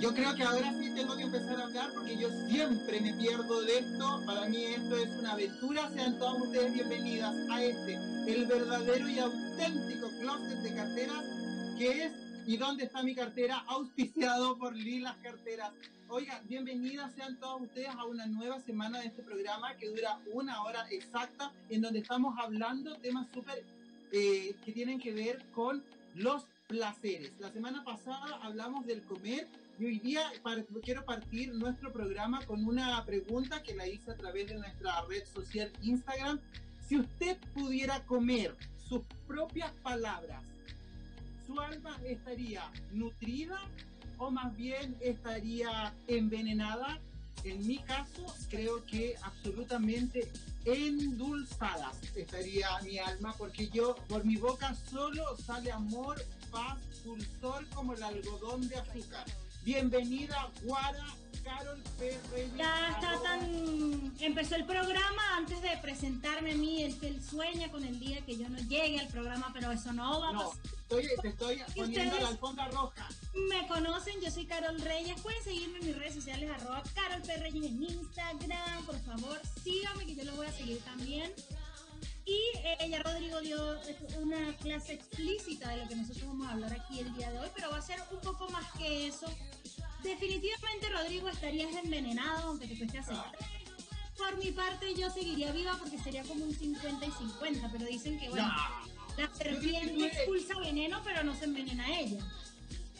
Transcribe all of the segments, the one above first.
yo creo que ahora sí tengo que empezar a hablar porque yo siempre me pierdo de esto. Para mí esto es una aventura. Sean todas ustedes bienvenidas a este, el verdadero y auténtico closet de carteras que es ¿Y dónde está mi cartera? Auspiciado por Lilas Carteras. Oigan, bienvenidas sean todos ustedes a una nueva semana de este programa que dura una hora exacta, en donde estamos hablando temas súper eh, que tienen que ver con los placeres. La semana pasada hablamos del comer y hoy día quiero partir nuestro programa con una pregunta que la hice a través de nuestra red social Instagram. Si usted pudiera comer sus propias palabras, ¿su alma estaría nutrida o más bien estaría envenenada? En mi caso, creo que absolutamente endulzada estaría mi alma, porque yo, por mi boca solo sale amor, paz, dulzor como el algodón de azúcar. Bienvenida, Guara Carol Ferrer. Ya está tan. Empezó el programa antes de presentarme a mí. El que él sueña con el día que yo no llegue al programa, pero eso no va a No, estoy, te estoy poniendo la alfombra roja. Me conocen, yo soy Carol Reyes. Pueden seguirme en mis redes sociales, arroba Carol P. Reyes en Instagram. Por favor, síganme que yo los voy a seguir también. Y ella, Rodrigo, dio una clase explícita de lo que nosotros vamos a hablar aquí el día de hoy, pero va a ser un poco más que eso. Definitivamente, Rodrigo, estarías envenenado, aunque te cueste aceptar. Por mi parte, yo seguiría viva porque sería como un 50 y 50, pero dicen que, bueno, la serpiente expulsa veneno, pero no se envenena ella.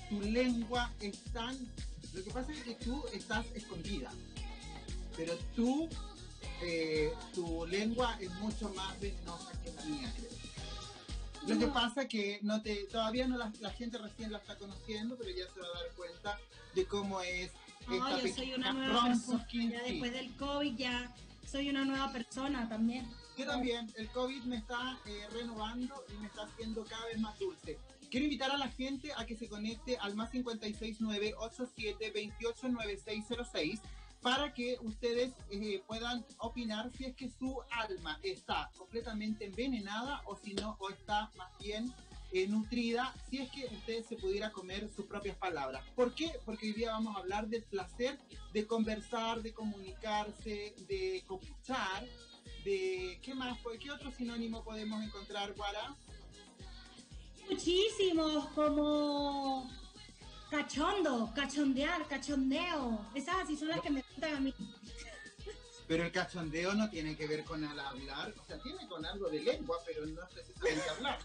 Tu lengua es tan... Lo que pasa es que tú estás escondida, pero tú eh, tu lengua es mucho más venenosa que la mía, creo. Lo que pasa es que no te, todavía no la, gente recién la está conociendo, pero ya se va a dar cuenta de cómo es. No, yo soy una nueva persona. Ya después del COVID ya soy una nueva persona también. Yo también, el COVID me está eh, renovando y me está haciendo cada vez más dulce. Quiero invitar a la gente a que se conecte al más 569 87 28 9606 para que ustedes eh, puedan opinar si es que su alma está completamente envenenada o si no, o está más bien eh, nutrida, si es que ustedes se pudiera comer sus propias palabras. ¿Por qué? Porque hoy día vamos a hablar del placer de conversar, de comunicarse, de escuchar, de qué más, qué otro sinónimo podemos encontrar, Guara. Muchísimos, como Cachondo, cachondear, cachondeo. Esas así son las que me gustan a mí. Pero el cachondeo no tiene que ver con el hablar, o sea, tiene con algo de lengua, pero no es precisamente hablar.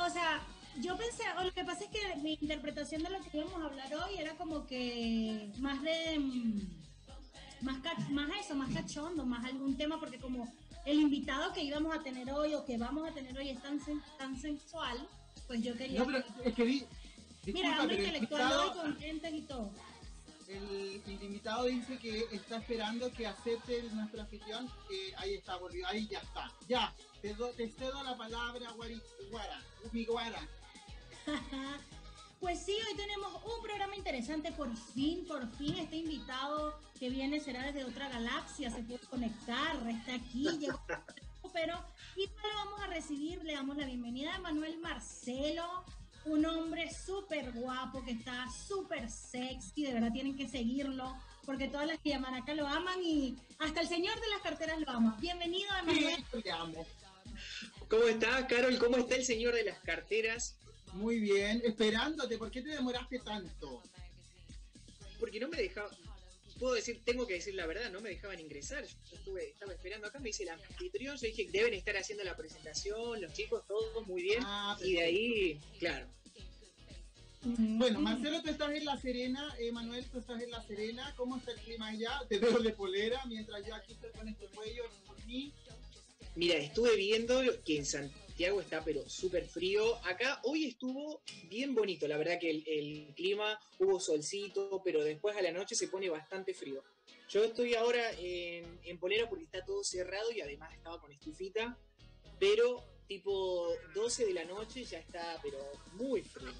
o sea, yo pensé, o lo que pasa es que mi interpretación de lo que íbamos a hablar hoy era como que más de mm, más, más eso, más cachondo, más algún tema, porque como el invitado que íbamos a tener hoy o que vamos a tener hoy es tan, tan sensual, pues yo quería... No, pero es que vi... Mira, ando intelectual hoy con y todo. El, invitado dice que está esperando que acepte nuestra afición. que ahí está, volvió, ahí ya está. Ya, te, te cedo la palabra, Guara, mi Guara. Pues sí, hoy tenemos un programa interesante, por fin, por fin, este invitado que viene será desde otra galaxia, se puede conectar, está aquí, llegó, pero y lo vamos a recibir, le damos la bienvenida a Manuel Marcelo, un hombre súper guapo, que está súper sexy, de verdad tienen que seguirlo, porque todas las que llaman acá lo aman y hasta el señor de las carteras lo ama. Bienvenido, Manuel. ¿Cómo está, Carol? ¿Cómo está el señor de las carteras? Muy bien, esperándote, ¿por qué te demoraste tanto? Porque no me dejaba, puedo decir, tengo que decir la verdad, no me dejaban ingresar. Yo estuve, estaba esperando acá, me dice el anfitrión, yo dije, deben estar haciendo la presentación, los chicos, todos muy bien. Ah, y de ahí, claro. Bueno, Marcelo, tú estás en La Serena, eh, Manuel, tú estás en La Serena, ¿cómo está el clima allá? Te veo de polera, mientras yo aquí estoy con este cuello por mí. Mira, estuve viendo que en Santiago está pero súper frío. Acá hoy estuvo bien bonito, la verdad que el, clima hubo solcito, pero después a la noche se pone bastante frío. Yo estoy ahora en, en polera porque está todo cerrado y además estaba con estufita, pero tipo 12 de la noche ya está pero muy frío.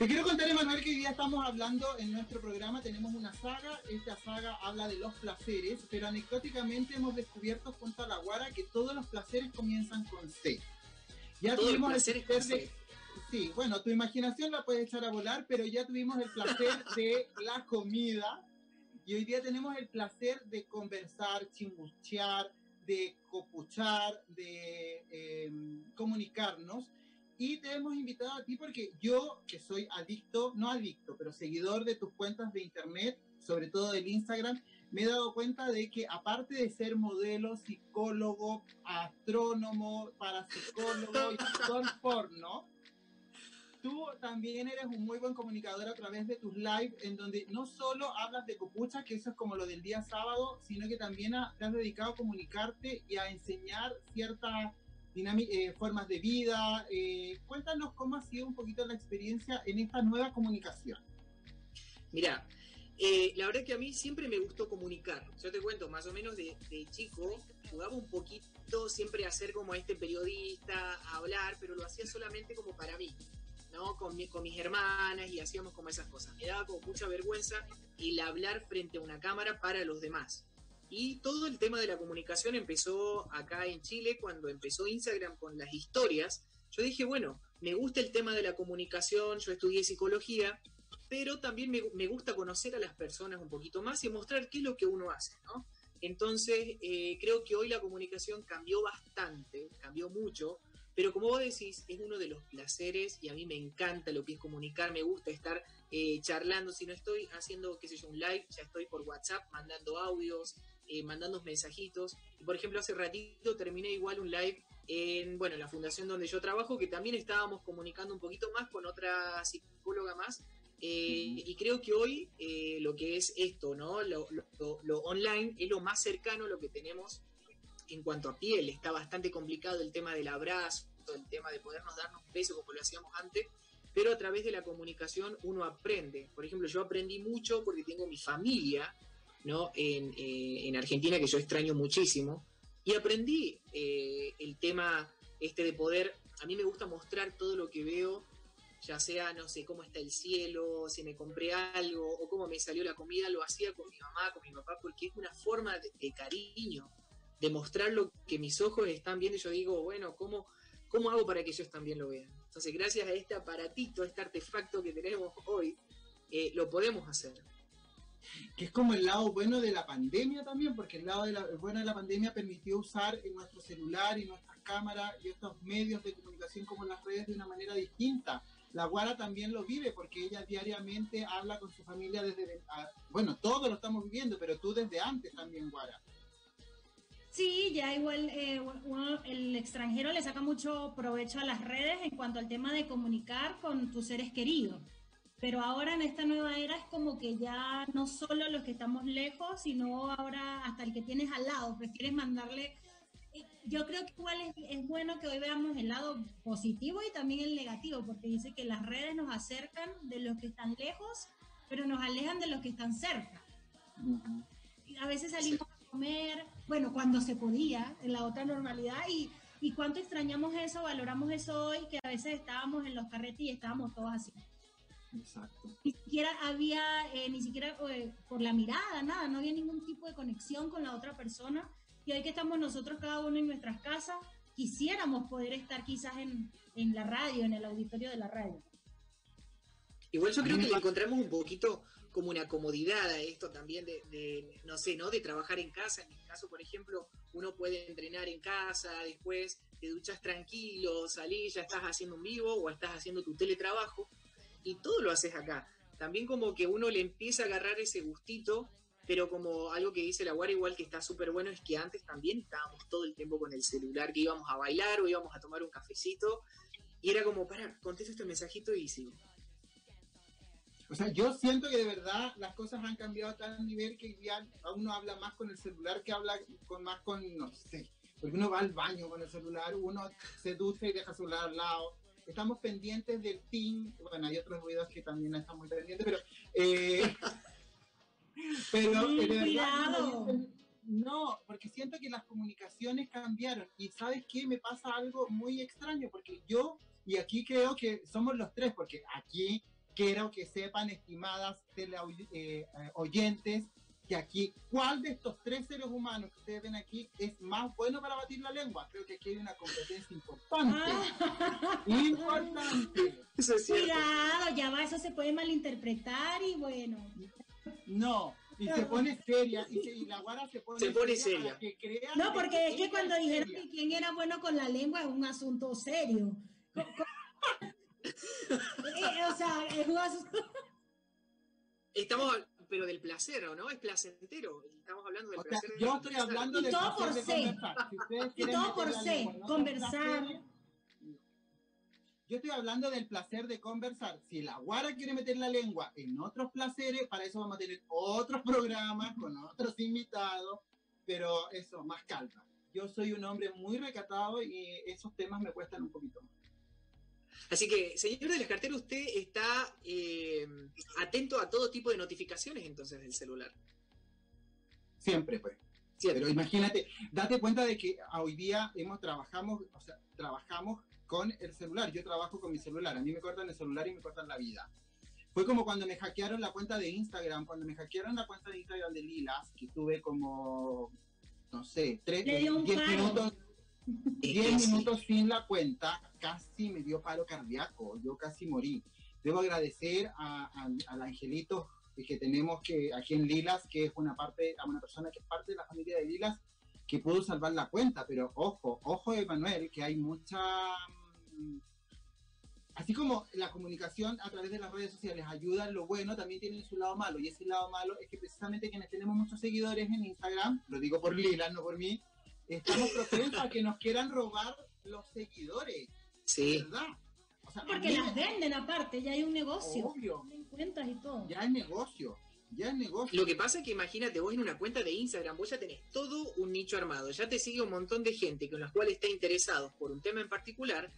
Te quiero contar, Emanuel, que hoy día estamos hablando en nuestro programa, tenemos una saga, esta saga habla de los placeres, pero anecdóticamente hemos descubierto junto a la Guara que todos los placeres comienzan con C. Ya tuvimos el placer de, Sí, bueno, tu imaginación la puedes echar a volar, pero ya tuvimos el placer de la comida y hoy día tenemos el placer de conversar, chinguchear, de copuchar, de em, comunicarnos. Y te hemos invitado a ti porque yo, que soy adicto, no adicto, pero seguidor de tus cuentas de internet, sobre todo del Instagram, me he dado cuenta de que aparte de ser modelo, psicólogo, astrónomo, parapsicólogo y actor porno, tú también eres un muy buen comunicador a través de tus lives, en donde no solo hablas de copucha, que eso es como lo del día sábado, sino que también te has dedicado a comunicarte y a enseñar ciertas eh, formas de vida. Eh, cuéntanos cómo ha sido un poquito la experiencia en esta nueva comunicación. Mira, eh, la verdad es que a mí siempre me gustó comunicar. Yo te cuento, más o menos de, chico, jugaba un poquito siempre a ser como este periodista, a hablar, pero lo hacía solamente como para mí. ¿no? Con, con mis hermanas y hacíamos como esas cosas. Me daba como mucha vergüenza el hablar frente a una cámara para los demás. Y todo el tema de la comunicación empezó acá en Chile cuando empezó Instagram con las historias. Yo dije, bueno, me gusta el tema de la comunicación, yo estudié psicología, pero también me, me gusta conocer a las personas un poquito más y mostrar qué es lo que uno hace, ¿no? Entonces, eh, creo que hoy la comunicación cambió bastante, cambió mucho, pero como vos decís, es uno de los placeres y a mí me encanta lo que es comunicar, me gusta estar eh, charlando. Si no estoy haciendo, qué sé yo, un live, ya estoy por WhatsApp mandando audios, eh, mandando mensajitos. Y por ejemplo, hace ratito terminé igual un live en, bueno, la fundación donde yo trabajo, que también estábamos comunicando un poquito más con otra psicóloga más. Eh, y creo que hoy lo que es esto, ¿no? Lo, lo online es lo más cercano a lo que tenemos en cuanto a piel. Está bastante complicado el tema del abrazo, el tema de podernos darnos un beso como lo hacíamos antes, pero a través de la comunicación uno aprende. Por ejemplo, yo aprendí mucho porque tengo mi familia ¿no? en, eh, en Argentina que yo extraño muchísimo y aprendí eh, el tema este de poder, a mí me gusta mostrar todo lo que veo, ya sea, no sé, cómo está el cielo, si me compré algo o cómo me salió la comida, lo hacía con mi mamá, con mi papá, porque es una forma de, cariño, de mostrar lo que mis ojos están viendo y yo digo, bueno, ¿cómo, ¿Cómo hago para que ellos también lo vean? Entonces, gracias a este aparatito, este artefacto que tenemos hoy, eh, lo podemos hacer. Que es como el lado bueno de la pandemia también, porque el lado de la, bueno de la pandemia permitió usar en nuestro celular y nuestras cámaras y estos medios de comunicación como las redes de una manera distinta. La Guara también lo vive porque ella diariamente habla con su familia desde... Bueno, todos lo estamos viviendo, pero tú desde antes también, Guara. Sí, ya igual eh, el extranjero le saca mucho provecho a las redes en cuanto al tema de comunicar con tus seres queridos. Pero ahora en esta nueva era es como que ya no solo los que estamos lejos, sino ahora hasta el que tienes al lado, prefieres mandarle... Eh, yo creo que igual es, bueno que hoy veamos el lado positivo y también el negativo, porque dice que las redes nos acercan de los que están lejos, pero nos alejan de los que están cerca. A veces salimos a comer, bueno, cuando se podía, en la otra normalidad, y, y cuánto extrañamos eso, valoramos eso hoy, que a veces estábamos en los carretes y estábamos todos así. Exacto. Ni siquiera había, eh, ni siquiera eh, por la mirada, nada, no había ningún tipo de conexión con la otra persona. Y hoy que estamos nosotros cada uno en nuestras casas, quisiéramos poder estar quizás en, en la radio, en el auditorio de la radio. Igual yo creo que le encontramos un poquito como una comodidad a esto también de, no sé, ¿no? De trabajar en casa. En mi caso, por ejemplo, uno puede entrenar en casa, después te duchas tranquilo, salís, ya estás haciendo un vivo o estás haciendo tu teletrabajo y todo lo haces acá. También como que uno le empieza a agarrar ese gustito, pero como algo que dice la Guardia igual que está súper bueno es que antes también estábamos todo el tiempo con el celular, que íbamos a bailar o íbamos a tomar un cafecito y era como, para, contesto este mensajito y sigo. O sea, yo siento que de verdad las cosas han cambiado a tal nivel que ya uno habla más con el celular que habla con más con, no sé, porque uno va al baño con el celular, uno se ducha y deja el celular al lado. Estamos pendientes del team, bueno, hay otros ruidos que también estamos pendientes, pero... Eh, pero verdad, no, porque siento que las comunicaciones cambiaron. Y sabes qué, me pasa algo muy extraño, porque yo, y aquí creo que somos los tres, porque aquí quiero que sepan, estimadas tele, eh, oyentes, que aquí, ¿cuál de estos tres seres humanos que ustedes ven aquí es más bueno para batir la lengua? Creo que aquí hay una competencia importante. Ah. Importante. Eso es cierto. Cuidado, ya va, eso se puede malinterpretar y bueno. No. Y se pone seria, y, se- y la guara se pone, Se pone seria. que crean No, porque es que cuando dijeron seria. que quién era bueno con la lengua es un asunto serio. Eh, o sea, es un asunto... Estamos, pero del placer, ¿o no? Es placentero. Estamos hablando del O sea, placer. yo estoy hablando Y del todo placer por de C. Si Y todo por C, lengua conversar. Yo estoy hablando del placer de conversar. Si la guara quiere meter la lengua en otros placeres, para eso vamos a tener otros programas con otros invitados, pero eso, más calma. Yo soy un hombre muy recatado y esos temas me cuestan un poquito más. Así que, señor de las carteras, usted está eh, atento a todo tipo de notificaciones entonces del celular. Siempre, pues. ¿Cierto? Pero imagínate, date cuenta de que hoy día hemos trabajamos, o sea, trabajamos con el celular. Yo trabajo con mi celular. A mí me cortan el celular y me cortan la vida. Fue como cuando me hackearon la cuenta de Instagram, cuando me hackearon la cuenta de Instagram de Lilas, que tuve como, no sé, tres, Le dio un 10 paro. minutos, 10 que sí. minutos sin la cuenta, casi me dio paro cardíaco, yo casi morí. Debo agradecer a, a- al angelito que tenemos que aquí en Lilas, que es una parte, a una persona que es parte de la familia de Lilas, que pudo salvar la cuenta, pero ojo, ojo Emanuel, que hay mucha... mm, Así como la comunicación a través de las redes sociales ayuda en lo bueno, también tiene su lado malo. Y ese lado malo es que precisamente quienes tenemos muchos seguidores en Instagram, lo digo por Lilas, no por mí, estamos propensos a que nos quieran robar los seguidores. Sí. ¿Verdad? O sea, a Porque las me- venden aparte, ya hay un negocio. Obvio, cuentas y todo. ya es negocio, ya es negocio. Lo que pasa es que imagínate, vos en una cuenta de Instagram, vos ya tenés todo un nicho armado, ya te sigue un montón de gente con los cuales está interesados por un tema en particular,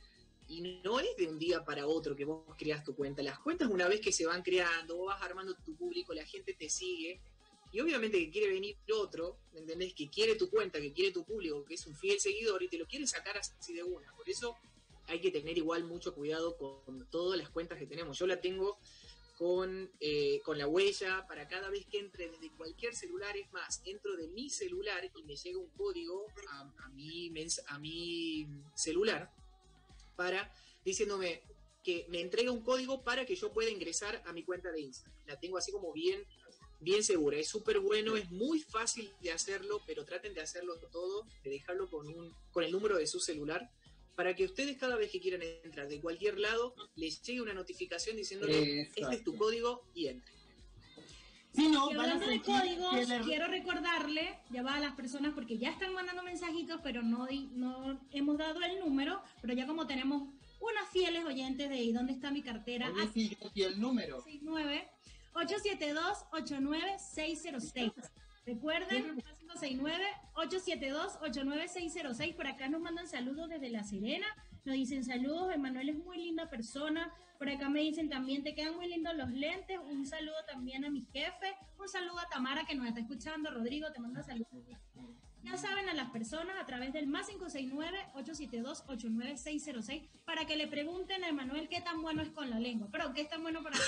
y no es de un día para otro que vos creas tu cuenta. Las cuentas una vez que se van creando, vos vas armando tu público, la gente te sigue, y obviamente que quiere venir otro, ¿me entendés? Que quiere tu cuenta, que quiere tu público, que es un fiel seguidor, y te lo quiere sacar así de una. Por eso hay que tener igual mucho cuidado con todas las cuentas que tenemos. Yo la tengo con, eh, con la huella para cada vez que entre desde cualquier celular. Es más, entro de mi celular y me llega un código a, mi, a mi celular para diciéndome que me entrega un código para que yo pueda ingresar a mi cuenta de Instagram. La tengo así como bien, bien segura. Es súper bueno, es muy fácil de hacerlo, pero traten de hacerlo todo, de dejarlo con, un, con el número de su celular para que ustedes cada vez que quieran entrar de cualquier lado les llegue una notificación diciéndole este es tu Exacto. código y entre. Si no, Y hablando de códigos, le- quiero recordarle, ya va a las personas porque ya están mandando mensajitos, pero no, no hemos dado el número, pero ya como tenemos unas fieles oyentes de ¿y dónde está mi cartera? Oye, sí, aquí el número. 69 872 89606. Recuerden, 569 872 89606. Por acá nos mandan saludos desde La Serena. Nos dicen saludos, Emanuel es muy linda persona. Por acá me dicen también te quedan muy lindos los lentes. Un saludo también a mi jefe. Un saludo a Tamara que nos está escuchando. Rodrigo te manda saludos. Ya saben a las personas a través del más 569-872-89606 para que le pregunten a Emanuel qué tan bueno es con la lengua. Pero qué tan bueno para.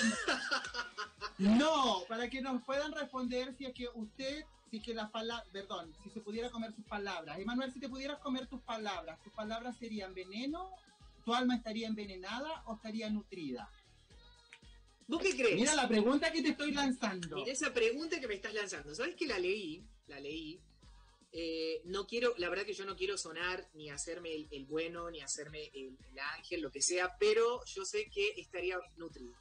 No, para que nos puedan responder si es que usted, si es que las palabras, perdón, si se pudiera comer sus palabras. Emanuel, si te pudieras comer tus palabras, ¿tus palabras serían veneno? ¿Tu alma estaría envenenada o estaría nutrida? ¿Vos qué crees? Mira la pregunta que te estoy lanzando. Mira esa pregunta que me estás lanzando. ¿Sabes que la leí? La leí. Eh, no quiero, la verdad que yo no quiero sonar ni hacerme el, el bueno, ni hacerme el, el ángel, lo que sea, pero yo sé que estaría nutrido.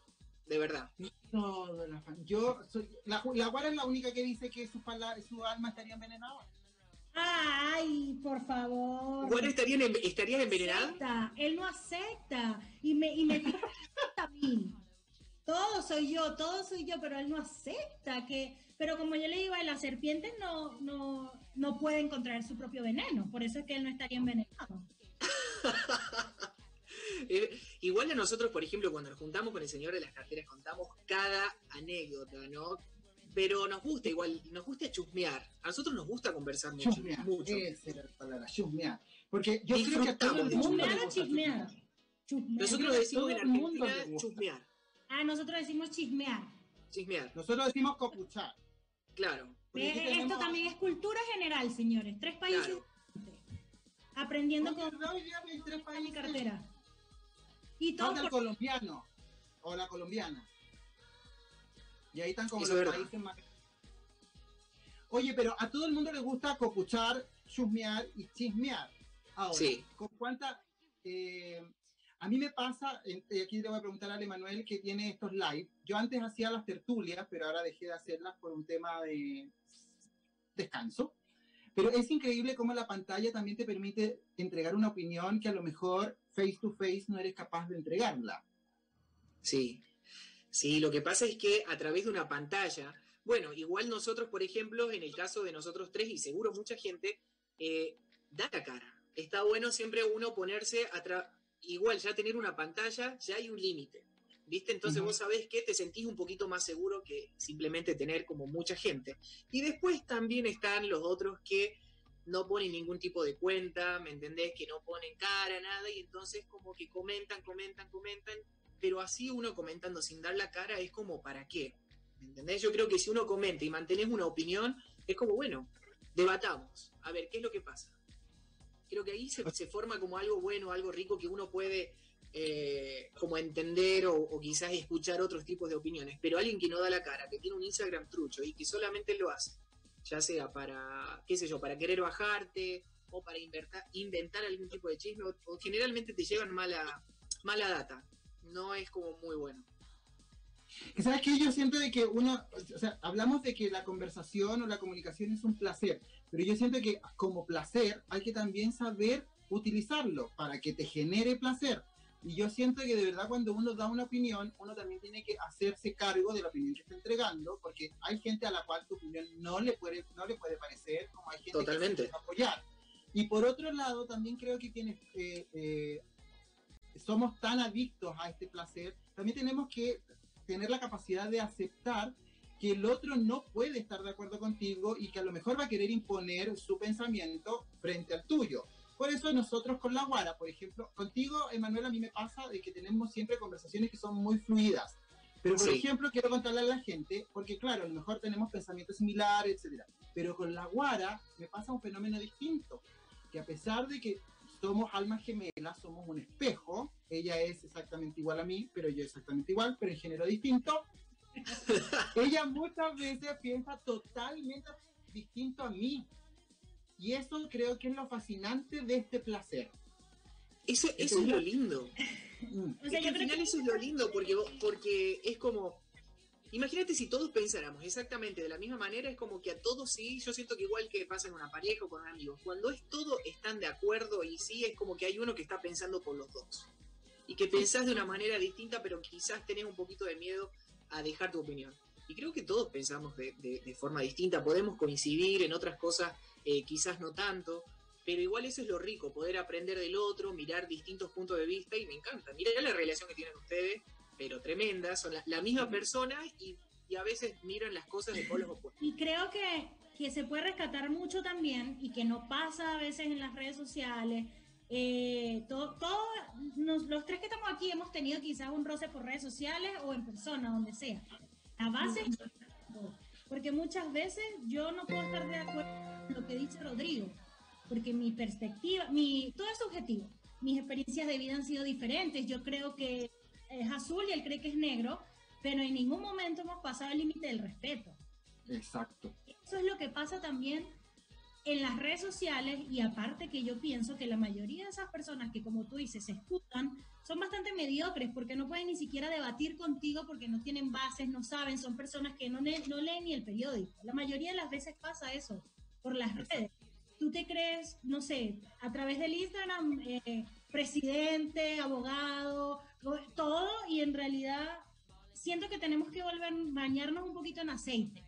De verdad. Todo la fan- Yo soy, la, la Guara es la única que dice que su, pala- su alma estaría envenenada. Ay, por favor. ¿Cuál estarían, en- estarías envenenada? acepta, él no acepta y me y me acepta a mí. Todo soy yo, todo soy yo, pero él no acepta que, pero como yo le digo, las serpientes no, no, no pueden contraer su propio veneno, por eso es que él no estaría envenenado. Eh, igual a nosotros, por ejemplo, cuando nos juntamos con el señor de las carteras, contamos cada anécdota, ¿no? Pero nos gusta igual, nos gusta chusmear. A nosotros nos gusta conversar mucho. Chusmear. mucho. Esa era la palabra, chusmear. Porque yo creo que a todo el mundo ¿Chusmear. Nosotros decimos en el mundo Argentina chusmear. Ah, nosotros decimos chismear. Chismear. Nosotros decimos copuchar. Claro. Esto también es cultura general, señores. Tres países aprendiendo con tres países. mi cartera. Y todo el colombiano o la colombiana. Y ahí están como los países más. Oye, pero a todo el mundo le gusta copuchar, chusmear y chismear. Ahora, sí. ¿con cuánta eh, a mí me pasa, y aquí le voy a preguntar a Emanuel que tiene estos live. Yo antes hacía las tertulias, pero ahora dejé de hacerlas por un tema de descanso. Pero es increíble cómo la pantalla también te permite entregar una opinión que a lo mejor face to face no eres capaz de entregarla. Sí, sí, lo que pasa es que a través de una pantalla, bueno, igual nosotros, por ejemplo, en el caso de nosotros tres y seguro mucha gente, eh, da la cara. Está bueno siempre uno ponerse atrás igual ya tener una pantalla, ya hay un límite. ¿Viste? Entonces vos sabés que te sentís un poquito más seguro que simplemente tener como mucha gente. Y después también están los otros que no ponen ningún tipo de cuenta, ¿me entendés? Que no ponen cara, nada, y entonces como que comentan, comentan, comentan, pero así uno comentando sin dar la cara es como, ¿para qué? ¿Me entendés? Yo creo que si uno comenta y mantenés una opinión, es como, bueno, debatamos, a ver, ¿qué es lo que pasa? Creo que ahí se, forma como algo bueno, algo rico que uno puede eh, como entender o, quizás escuchar otros tipos de opiniones. Pero alguien que no da la cara, que tiene un Instagram trucho y que solamente lo hace, ya sea para, qué sé yo, para querer bajarte o para inventar, inventar algún tipo de chisme, o, generalmente te llevan mala, mala data. No es como muy bueno. ¿Sabes qué? Yo siento de que uno, o sea, hablamos de que la conversación o la comunicación es un placer, pero yo siento que como placer hay que también saber utilizarlo para que te genere placer. Y yo siento que de verdad cuando uno da una opinión, uno también tiene que hacerse cargo de la opinión que está entregando, porque hay gente a la cual tu opinión no le puede, no le puede parecer, como hay gente Totalmente. que puede apoyar. Y por otro lado, también creo que quienes eh, eh, somos tan adictos a este placer, también tenemos que tener la capacidad de aceptar que el otro no puede estar de acuerdo contigo y que a lo mejor va a querer imponer su pensamiento frente al tuyo. Por eso nosotros con la Guara, por ejemplo, contigo, Emanuel, a mí me pasa de que tenemos siempre conversaciones que son muy fluidas. Pero, por ejemplo, quiero contarle a la gente, porque claro, a lo mejor tenemos pensamientos similares, etcétera. Pero con la Guara me pasa un fenómeno distinto, que a pesar de que somos almas gemelas, somos un espejo, ella es exactamente igual a mí, pero yo exactamente igual, pero en género distinto, ella muchas veces piensa totalmente distinto a mí. Y eso creo que es lo fascinante de este placer. Eso, es lo lindo. Mm. al final eso es lo lindo, porque, porque es como, imagínate si todos pensáramos exactamente de la misma manera, es como que a todos sí, yo siento que igual que pasa en una pareja o con amigos, cuando es todo están de acuerdo y sí, es como que hay uno que está pensando por los dos. Y que pensás de una manera distinta, pero quizás tenés un poquito de miedo a dejar tu opinión. Y creo que todos pensamos de, forma distinta, podemos coincidir en otras cosas, eh, quizás no tanto, pero igual eso es lo rico, poder aprender del otro, mirar distintos puntos de vista y me encanta. Mira la relación que tienen ustedes, pero tremenda, son la, misma persona y, a veces miran las cosas de polos opuestos. Y creo que, que se puede rescatar mucho también y que no pasa a veces en las redes sociales. Eh, todos los tres que estamos aquí hemos tenido quizás un roce por redes sociales o en persona, donde sea. La base es porque muchas veces yo no puedo estar de acuerdo con lo que dice Rodrigo, porque mi perspectiva, mi, todo es subjetivo. Mis experiencias de vida han sido diferentes. Yo creo que es azul y él cree que es negro, pero en ningún momento hemos pasado el límite del respeto. Exacto. Eso es lo que pasa también en las redes sociales y aparte que yo pienso que la mayoría de esas personas que como tú dices se escuchan son bastante mediocres porque no pueden ni siquiera debatir contigo porque no tienen bases, no saben, son personas que no, no leen ni el periódico. La mayoría de las veces pasa eso por las redes. Tú te crees, no sé, a través del Instagram, eh, presidente, abogado, todo y en realidad siento que tenemos que volver a bañarnos un poquito en aceite.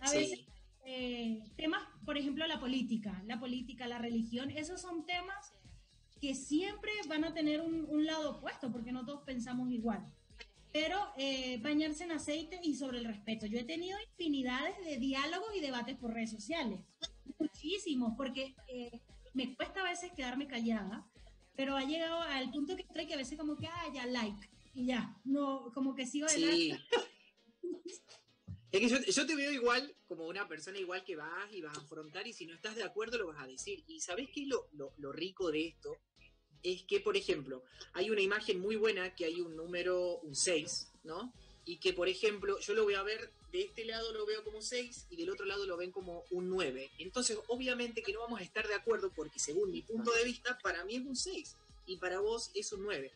A veces eh, temas, por ejemplo, la política, la política, la religión, esos son temas que siempre van a tener un, lado opuesto, porque no todos pensamos igual. Pero eh, bañarse en aceite y sobre el respeto. Yo he tenido infinidades de diálogos y debates por redes sociales. Muchísimos, porque eh, me cuesta a veces quedarme callada, pero ha llegado al punto que estoy que a veces como que, ah, ya, like, y ya, no, como que sigo adelante. Yo, te veo igual como una persona igual que vas y vas a afrontar y si no estás de acuerdo lo vas a decir. Y ¿sabés qué es lo rico de esto? Es que, por ejemplo, hay una imagen muy buena que hay un número, un 6, ¿no? Y que, por ejemplo, yo lo voy a ver, de este lado lo veo como 6 y del otro lado lo ven como un 9. Entonces, obviamente que no vamos a estar de acuerdo porque según mi punto de vista, para mí es un 6 y para vos es un 9.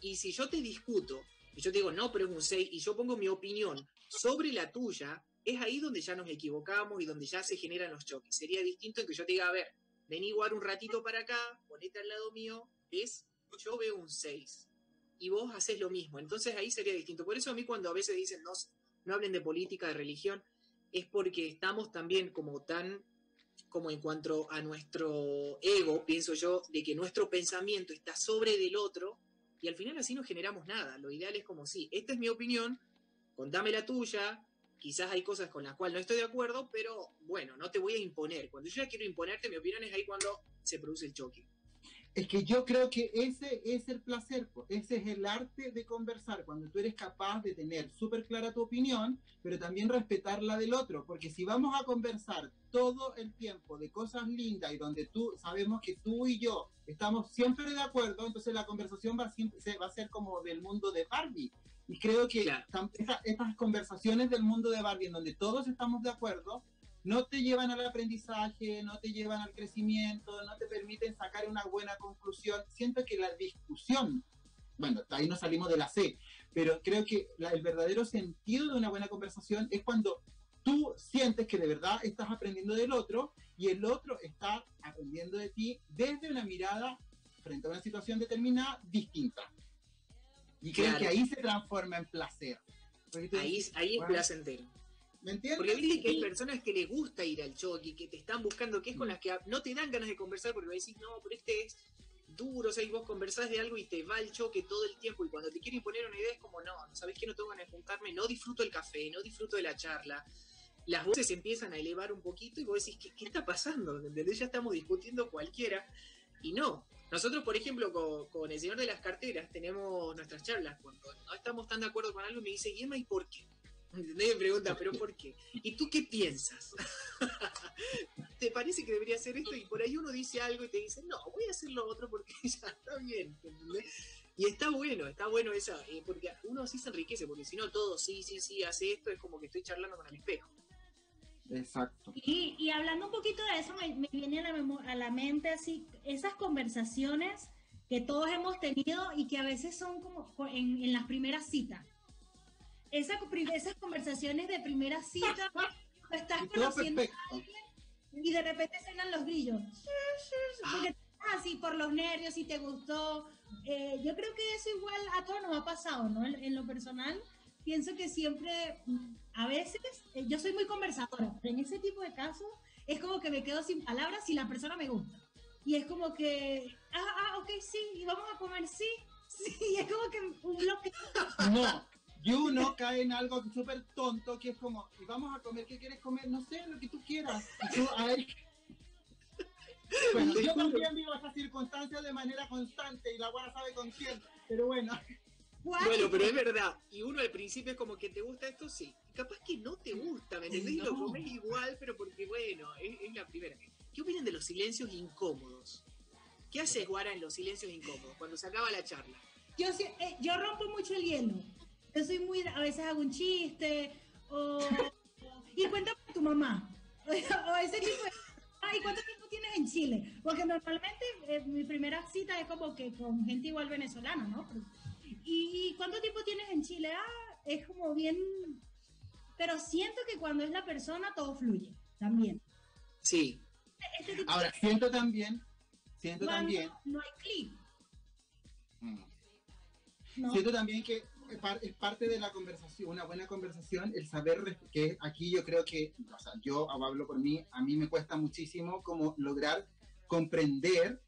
Y si yo te discuto, y yo te digo, no, pero es un 6, y yo pongo mi opinión sobre la tuya, es ahí donde ya nos equivocamos y donde ya se generan los choques. Sería distinto en que yo te diga, a ver, vení igual un ratito para acá, ponete al lado mío, ¿ves? Yo veo un 6 y vos haces lo mismo. Entonces ahí sería distinto. Por eso a mí cuando a veces dicen, no, no hablen de política, de religión, es porque estamos también como tan como en cuanto a nuestro ego, pienso yo, de que nuestro pensamiento está sobre del otro y al final así no generamos nada. Lo ideal es como, sí, esta es mi opinión, contame la tuya, quizás hay cosas con las cuales no estoy de acuerdo, pero bueno, no te voy a imponer. Cuando yo ya quiero imponerte mi opinión es ahí cuando se produce el choque. Es que yo creo que ese es el placer, ese es el arte de conversar, cuando tú eres capaz de tener súper clara tu opinión, pero también respetar la del otro, porque si vamos a conversar todo el tiempo de cosas lindas y donde tú sabemos que tú y yo estamos siempre de acuerdo, entonces la conversación va, siempre, va a ser como del mundo de Barbie. Y creo que claro. estas, estas conversaciones del mundo de Barbie, en donde todos estamos de acuerdo, no te llevan al aprendizaje, no te llevan al crecimiento, no te permiten sacar una buena conclusión. Siento que la discusión, bueno, ahí no salimos de la C, pero creo que la, el verdadero sentido de una buena conversación es cuando tú sientes que de verdad estás aprendiendo del otro y el otro está aprendiendo de ti desde una mirada frente a una situación determinada distinta. Y creo claro. que ahí se transforma en placer. Ahí, ahí es placentero. ¿Me entiendes? Porque viste que hay personas que les gusta ir al choque, que te están buscando, que es con las que no te dan ganas de conversar porque decís, no, pero este es duro, o sea, y vos conversás de algo y te va el choque todo el tiempo y cuando te quieren imponer una idea es como, no, ¿sabés qué? No tengo ganas de juntarme, no disfruto el café, no disfruto de la charla. Las voces empiezan a elevar un poquito y vos decís, ¿qué, qué está pasando? ¿Entendés? Ya estamos discutiendo cualquiera. Y no, nosotros, por ejemplo, con, con, el señor de las carteras, tenemos nuestras charlas. Cuando no estamos tan de acuerdo con algo, me dice, Guillermo, ¿y por qué? Me pregunta, ¿pero por qué? ¿Y tú qué piensas? ¿Te parece que debería hacer esto? Y por ahí uno dice algo y te dice, no, voy a hacer lo otro porque ya está bien. ¿entendés? Y está bueno, está bueno esa, eh, porque uno así se enriquece, porque si no todo, sí, sí, sí, hace esto, es como que estoy charlando con el espejo. Exacto. Y, y, hablando un poquito de eso, me, me viene a la, a la, mente así, esas conversaciones que todos hemos tenido y que a veces son como en, en las primeras citas. Esa, esas conversaciones de primera cita, estás conociendo a alguien y de repente suenan los grillos. Porque así por los nervios, si te gustó. Eh, yo creo que eso igual a todos nos ha pasado, ¿no? En, en lo personal, pienso que siempre a veces eh, yo soy muy conversadora, pero en ese tipo de casos es como que me quedo sin palabras si la persona me gusta. Y es como que, ah, ah, ok, sí, y vamos a comer, sí, sí, y es como que un bloque. No, y uno cae en algo súper tonto que es como, y vamos a comer, ¿qué quieres comer? No sé, lo que tú quieras. Y tú, ay. Bueno, yo también vivo esas circunstancias de manera constante y la buena sabe con quién, pero bueno. Bueno, pero es verdad. Y uno al principio es como que te gusta esto, sí. Capaz que no te gusta, ¿me entendés? No. Y lo comes igual, pero porque, bueno, es, es, la primera. ¿Qué opinan de los silencios incómodos? ¿Qué haces, Guara, en los silencios incómodos cuando se acaba la charla? Yo, eh, yo rompo mucho el hielo. Yo soy muy. A veces hago un chiste, o. y cuéntame tu mamá. O, o ese tipo de. Ay, ¿cuánto tiempo tienes en Chile? Porque normalmente eh, mi primera cita es como que con gente igual venezolana, ¿no? ¿Y cuánto tiempo tienes en Chile? Ah, es como bien... Pero siento que cuando es la persona todo fluye también. Sí. Este Ahora, de... siento también, siento cuando también... No hay clic. Mm. ¿No? Siento también que es parte de la conversación, una buena conversación, el saber que aquí yo creo que, o sea, yo hablo por mí, a mí me cuesta muchísimo como lograr comprender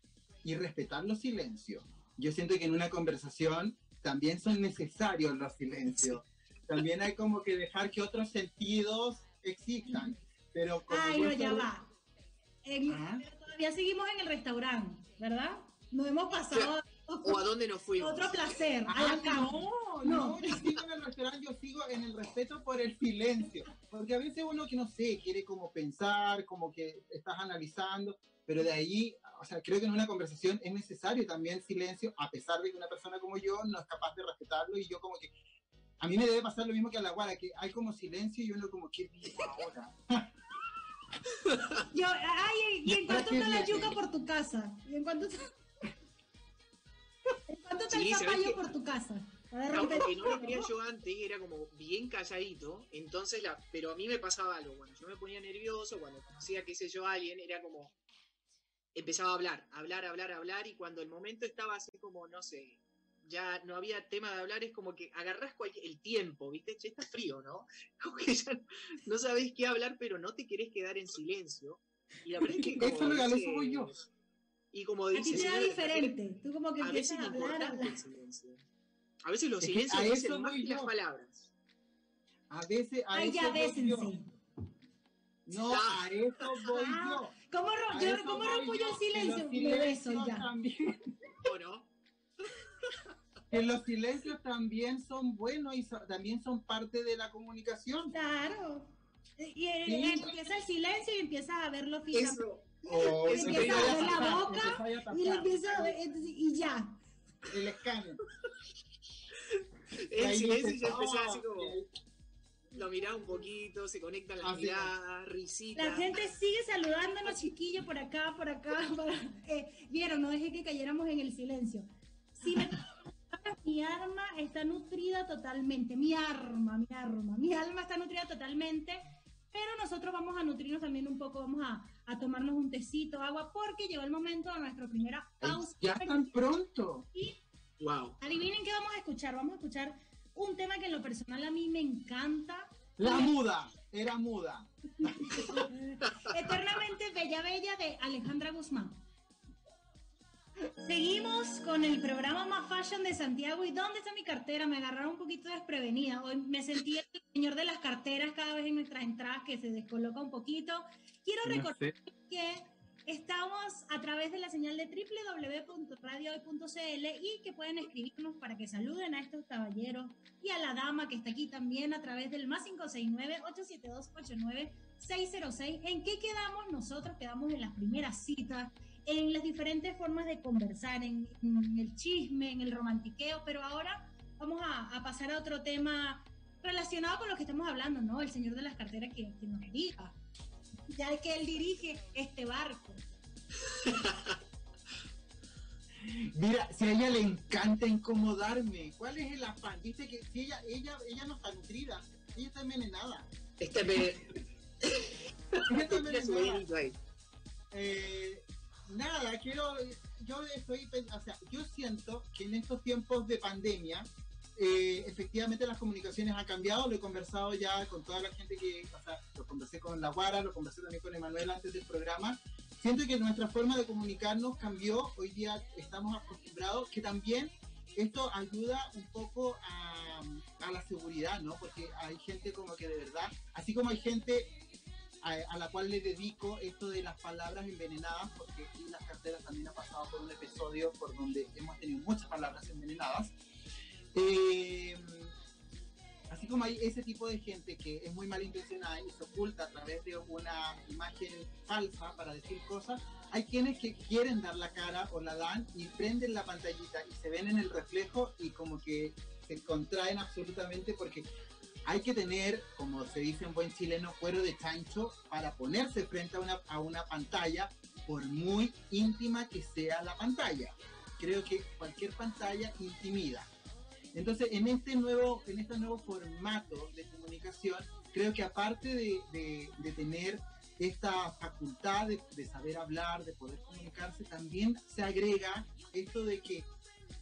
y respetar los silencios. Yo siento que en una conversación también son necesarios los silencios. También hay como que dejar que otros sentidos existan. Pero Ay, no, ya va. En, ¿Ah? Todavía seguimos en el restaurante, ¿verdad? Nos hemos pasado. ¿O a dónde nos fuimos? Otro placer. Ah, no, no, no, yo sigo en el restaurante, yo sigo en el respeto por el silencio. porque a veces uno que no sé, quiere como pensar, como que estás analizando, pero de ahí, o sea, creo que en una conversación es necesario también silencio, a pesar de que una persona como yo no es capaz de respetarlo y yo como que, a mí me debe pasar lo mismo que a la guara, que hay como silencio y uno como, ¿qué digo ahora? Yo, ay, y en cuanto está la yuca por tu casa, y en cuanto cuanto está Sí, el ¿sabes zapallo qué? por tu casa. A ver, Claro, repite. que no lo quería yo antes, era como bien calladito, entonces la, pero a mí me pasaba algo, cuando yo me ponía nervioso, cuando conocía, qué sé yo, a alguien, era como, empezaba a hablar, hablar, hablar, hablar, y cuando el momento estaba así como, no sé, ya no había tema de hablar, es como que agarrás cualquier, el tiempo, ¿viste? Che, está frío, ¿no? Como que ya no sabés qué hablar, pero no te querés quedar en silencio. Y la verdad es que como Eso dice- voy yo. Y como A ti dice, te da diferente. Tú como que a veces a hablar, importante hablar. el silencio. A veces los Es que silencios a dicen más que las palabras. A veces, a Ay, ya yo. No, a eso voy Ah, yo. ¿Cómo, ro- A yo- eso cómo voy rompo yo el silencio? Me beso ya. También, ¿O no? que los silencios también son buenos y so- también son parte de la comunicación. Claro. Y, y- Sí. empieza el silencio y empiezas a verlo fijamente. O Eso empieza a ver la boca Y le empieza a ver, entonces, y ya. el escáner. El silencio ya empezás "Oh", así como, lo mirás un poquito, se conectan las Así. miradas, risitas. La gente sigue saludándonos, chiquillos, por acá, por acá. por- eh, Vieron, no dejé que cayéramos en el silencio. Si me mi arma está nutrida totalmente. Mi arma, mi arma. Mi alma está nutrida totalmente. Pero nosotros vamos a nutrirnos también un poco, vamos a, a tomarnos un tecito, agua, porque llegó el momento de nuestra primera pausa. Ya tan pronto. Wow. Adivinen qué vamos a escuchar. Vamos a escuchar un tema que en lo personal a mí me encanta. La muda, era muda. Eternamente Bella Bella de Alejandra Guzmán. Seguimos con el programa más fashion de Santiago. ¿Y dónde está mi cartera? Me agarraron un poquito desprevenida. Hoy me sentí el señor de las carteras cada vez en nuestras entradas que se descoloca un poquito. Quiero No recordar sé. que estamos a través de la señal de www.radiohoy.cl y que pueden escribirnos para que saluden a estos caballeros y a la dama que está aquí también a través del más 569-872-89606. ¿En qué quedamos nosotros? Quedamos en las primeras citas, en las diferentes formas de conversar, en, en el chisme, en el romantiqueo, pero ahora vamos a, a pasar a otro tema relacionado con lo que estamos hablando, ¿no? El señor de las carteras que, que nos diga ya que él dirige este barco. Mira, si a ella le encanta incomodarme, ¿cuál es el afán? Viste que si ella, ella, ella no está nutrida, ella está envenenada. Este me. Ella está envenenada. Eh, nada, quiero, yo estoy, o sea, yo siento que en estos tiempos de pandemia, eh, efectivamente las comunicaciones han cambiado, lo he conversado ya con toda la gente que, o sea, lo conversé con La Guara, lo conversé también con Emanuel antes del programa. Siento que nuestra forma de comunicarnos cambió, hoy día estamos acostumbrados, que también esto ayuda un poco a, a la seguridad, ¿no? Porque hay gente como que de verdad, así como hay gente a, a la cual le dedico esto de las palabras envenenadas, porque aquí las carteras también ha pasado por un episodio por donde hemos tenido muchas palabras envenenadas. Eh, así como hay ese tipo de gente que es muy malintencionada y se oculta a través de una imagen falsa para decir cosas, hay quienes que quieren dar la cara o la dan y prenden la pantallita y se ven en el reflejo y como que se contraen absolutamente porque hay que tener, como se dice en buen chileno, cuero de chancho para ponerse frente a una, a una pantalla, por muy íntima que sea la pantalla. Creo que cualquier pantalla intimida. Entonces, en este nuevo, en este nuevo formato de comunicación, creo que aparte de, de- de tener esta facultad de, de saber hablar, de poder comunicarse, también se agrega esto de que,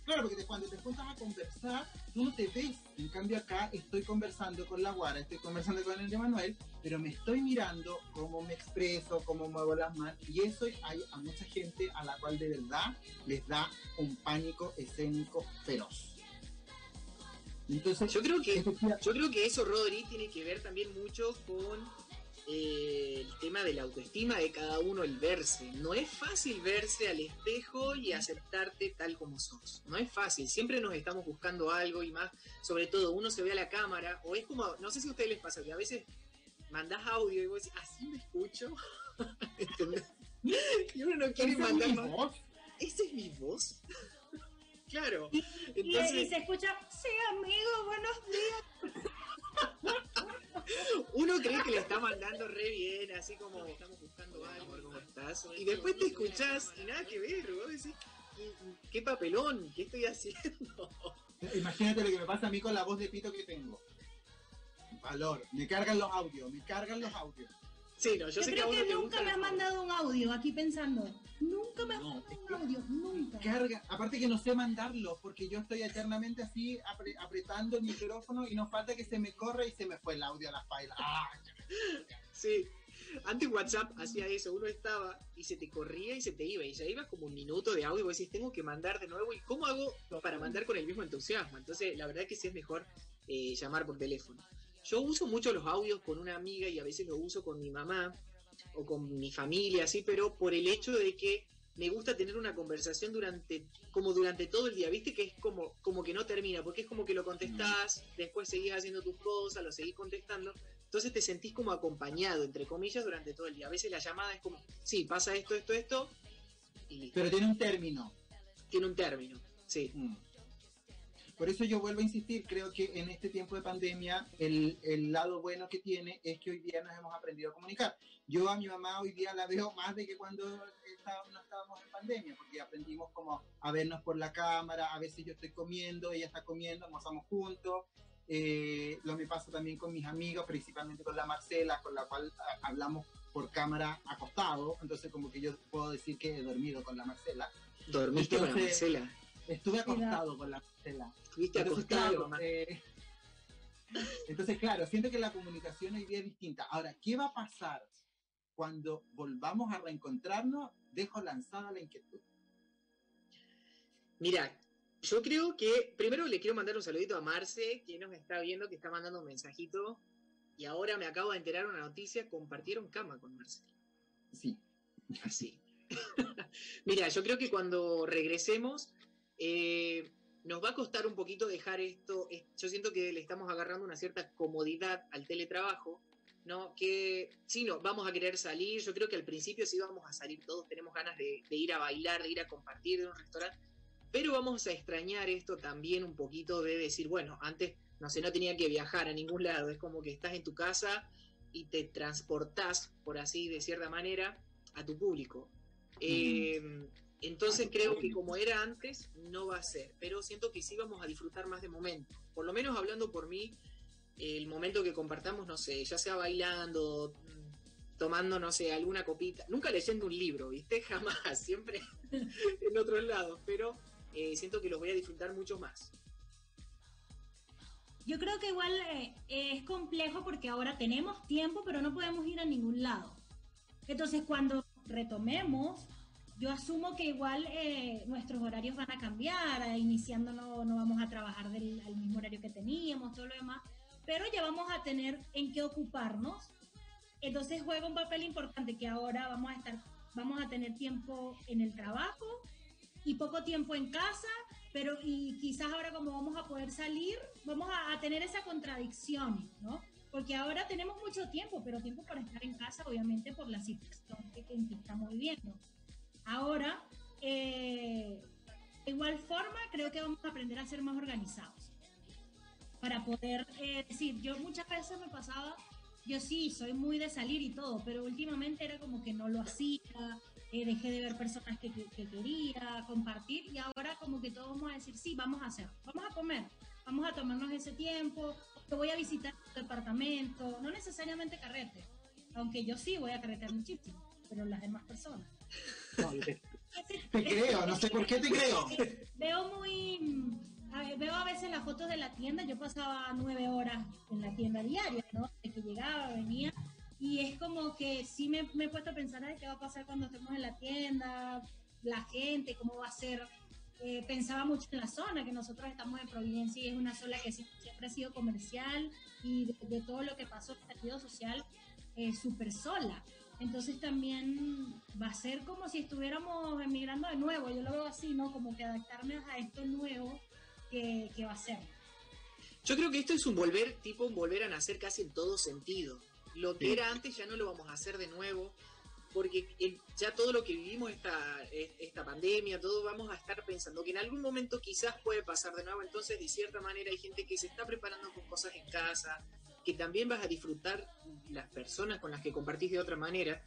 claro, porque te- cuando te juntas a conversar, tú no te ves. En cambio, acá estoy conversando con la Guara, estoy conversando con el de Manuel, pero me estoy mirando cómo me expreso, cómo muevo las manos, y eso hay a mucha gente a la cual de verdad les da un pánico escénico feroz. Entonces, Yo creo que Yo creo que eso, Rodri, tiene que ver también mucho con eh, el tema de la autoestima de cada uno, el verse. No es fácil verse al espejo y aceptarte tal como sos. No es fácil. Siempre nos estamos buscando algo y más, sobre todo, uno se ve a la cámara, o es como, no sé si a ustedes les pasa, que a veces mandás audio y vos decís, así me escucho. Y uno no quiere mandar más. voz? ¿Esa es mi voz? claro. Y, y se escucha, sí, amigo, buenos días. Uno cree que le está mandando re bien, así como estamos buscando algo, ¿cómo estás? Y después te escuchás y nada que ver, vos decís, ¿qué, qué papelón? ¿Qué estoy haciendo? Imagínate lo que me pasa a mí con la voz de pito que tengo. Valor. Me cargan los audios, me cargan los audios. Sí, no, yo, Yo sé que a creo uno que nunca gusta me han mandado un audio, aquí pensando. Nunca me han No, mandado un audio, nunca. Carga. Aparte que no sé mandarlo, porque yo estoy eternamente así apre- apretando el micrófono y no falta que se me corra y se me fue el audio a la paila. ¡Ah! Sí. Antes WhatsApp hacía eso, uno estaba y se te corría y se te iba, y ya iba como un minuto de audio y vos decís, tengo que mandar de nuevo, ¿y cómo hago para mandar con el mismo entusiasmo? Entonces, la verdad que sí es mejor eh, llamar por teléfono. Yo uso mucho los audios con una amiga y a veces lo uso con mi mamá o con mi familia, así, pero por el hecho de que me gusta tener una conversación durante, como durante todo el día, viste que es como, como que no termina, porque es como que lo contestás, después seguís haciendo tus cosas, lo seguís contestando, entonces te sentís como acompañado, entre comillas, durante todo el día. A veces la llamada es como, sí, pasa esto, esto, esto, y listo. Pero tiene un término. tiene un término, sí. Mm. Por eso yo vuelvo a insistir, creo que en este tiempo de pandemia el, el lado bueno que tiene es que hoy día nos hemos aprendido a comunicar. Yo a mi mamá hoy día la veo más de que cuando está- no estábamos en pandemia, porque aprendimos como a vernos por la cámara, a veces yo estoy comiendo, ella está comiendo, almorzamos juntos. Eh, lo me pasa también con mis amigos, principalmente con la Marcela, con la cual a- hablamos por cámara acostado, entonces como que yo puedo decir que he dormido con la Marcela. Dormiste con la Marcela, Estuve acostado con la Marcela. Estuviste Entonces, acostado, claro, eh, entonces, claro, siento que la comunicación hoy día es distinta. Ahora, ¿qué va a pasar cuando volvamos a reencontrarnos? Dejo lanzada la inquietud. Mira, yo creo que primero le quiero mandar un saludito a Marce, que nos está viendo, que está mandando un mensajito. Y ahora me acabo de enterar una noticia, compartieron cama con Marce. Sí. Así. Mira, yo creo que cuando regresemos, eh, nos va a costar un poquito dejar esto. es- Yo siento que le estamos agarrando una cierta comodidad al teletrabajo, ¿no? Que sí, no, vamos a querer salir. Yo creo que al principio sí vamos a salir todos, tenemos ganas de, de ir a bailar, de ir a compartir de un restaurante. Pero vamos a extrañar esto también un poquito de decir, bueno, antes, no sé, no tenía que viajar a ningún lado. Es como que estás en tu casa y te transportás, por así de cierta manera, a tu público. Eh, entonces creo que como era antes, no va a ser. Pero siento que sí vamos a disfrutar más de momento. Por lo menos hablando por mí, el momento que compartamos, no sé, ya sea bailando, mm, tomando, no sé, alguna copita. Nunca leyendo un libro, ¿viste? Jamás, siempre en otros lados. Pero eh, siento que los voy a disfrutar mucho más. Yo creo que igual eh, es complejo porque ahora tenemos tiempo, pero no podemos ir a ningún lado. Entonces, cuando retomemos, yo asumo que igual eh, nuestros horarios van a cambiar, iniciando no, no vamos a trabajar del al mismo horario que teníamos, todo lo demás, pero ya vamos a tener en qué ocuparnos. Entonces juega un papel importante que ahora vamos a estar, vamos a tener tiempo en el trabajo y poco tiempo en casa, pero y quizás ahora como vamos a poder salir, vamos a, a tener esa contradicción, ¿no? Porque ahora tenemos mucho tiempo, pero tiempo para estar en casa, obviamente, por la situación que, que estamos viviendo. Ahora, eh, de igual forma, creo que vamos a aprender a ser más organizados. Para poder eh, decir, yo muchas veces me pasaba, yo sí, soy muy de salir y todo, pero últimamente era como que no lo hacía, eh, dejé de ver personas que, que- que quería compartir y ahora como que todos vamos a decir, sí, vamos a hacer, vamos a comer, vamos a tomarnos ese tiempo, te voy a visitar tu departamento, no necesariamente carrete, aunque yo sí voy a carretear muchísimo, pero las demás personas. No, yo te, te creo, no sé por qué te creo. Veo muy... a ver, veo a veces las fotos de la tienda, yo pasaba nueve horas en la tienda diaria, ¿no? De que llegaba, venía, y es como que sí me, me he puesto a pensar, "Ay, ¿qué va a pasar cuando estemos en la tienda? La gente, ¿cómo va a ser? Eh, pensaba mucho en la zona, que nosotros estamos en Providencia y es una zona que siempre ha sido comercial y de, de todo lo que pasó en el sentido social, eh, súper sola. Entonces también va a ser como si estuviéramos emigrando de nuevo, yo lo veo así, ¿no? Como que adaptarme a esto nuevo que, que va a ser. Yo creo que esto es un volver, tipo un volver a nacer casi en todo sentido. Lo que era antes ya no lo vamos a hacer de nuevo, porque ya todo lo que vivimos esta, esta pandemia, todo vamos a estar pensando que en algún momento quizás puede pasar de nuevo, entonces de cierta manera hay gente que se está preparando con cosas en casa, que también vas a disfrutar las personas con las que compartís de otra manera,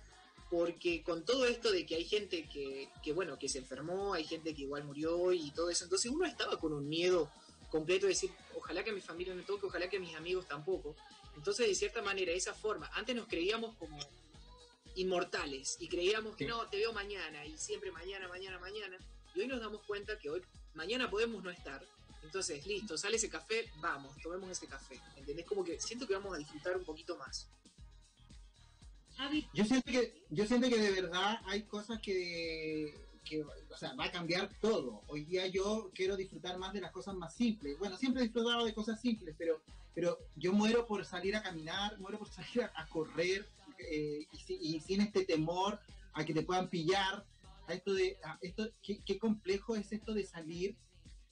porque con todo esto de que hay gente que, que, bueno, que se enfermó, hay gente que igual murió y todo eso, entonces uno estaba con un miedo completo de decir, ojalá que mi familia no toque, ojalá que mis amigos tampoco. Entonces, de cierta manera, esa forma, antes nos creíamos como inmortales y creíamos que no, te veo mañana y siempre mañana, mañana, mañana. Y hoy nos damos cuenta que hoy, mañana podemos no estar. Entonces, listo, sale ese café, vamos, tomemos ese café. ¿Entendés? Como que siento que vamos a disfrutar un poquito más. Yo siento que, yo siento que de verdad hay cosas que, que, o sea, va a cambiar todo. Hoy día yo quiero disfrutar más de las cosas más simples. Bueno, siempre he disfrutado de cosas simples, pero, pero yo muero por salir a caminar, muero por salir a, correr eh, y, sin este temor a que te puedan pillar. A esto de, esto, ¿qué, complejo es esto de salir,